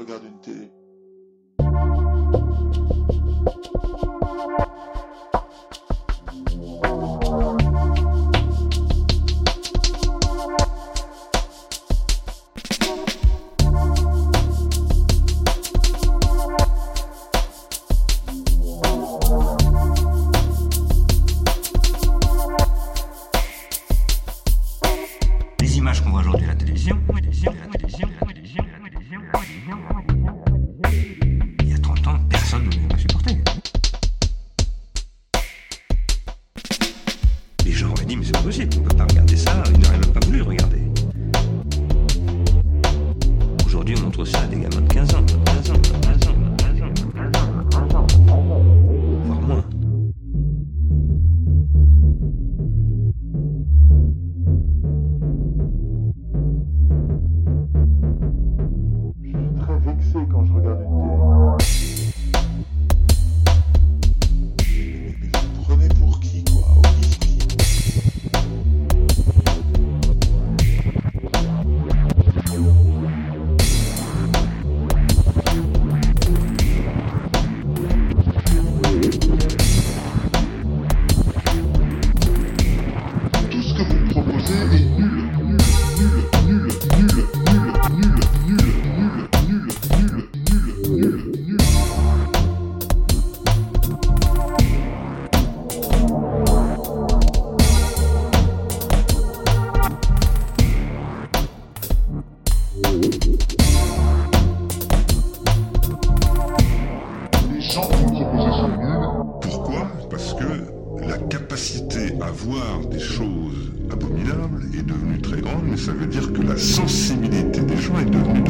regarde une télé. Les gens dit, mais c'est pas possible, on peut pas regarder ça, ils n'auraient même pas voulu regarder. Aujourd'hui, on montre ça à des gamins Les gens que vous proposez sont nuls. Pourquoi? Parce que la capacité à voir des choses abominables est devenue très grande, mais ça veut dire que la sensibilité des gens est devenue